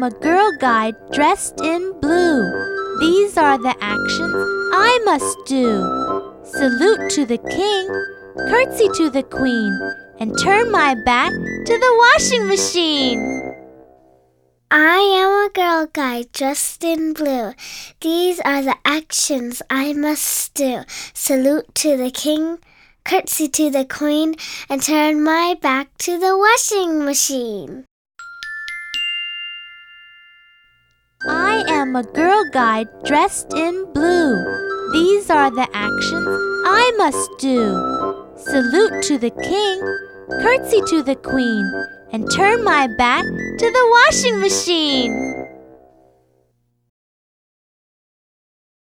am a girl guide dressed in blue. These are the actions I must do. Salute to the king, curtsy to the queen, and turn my back to the washing machine. I am a girl guide dressed in blue. These are the actions I must do. Salute to the king, curtsy to the queen, and turn my back to the washing machine. Am a girl guide dressed in blue. These are the actions I must do. Salute to the king, curtsy to the queen, and turn my back to the washing machine.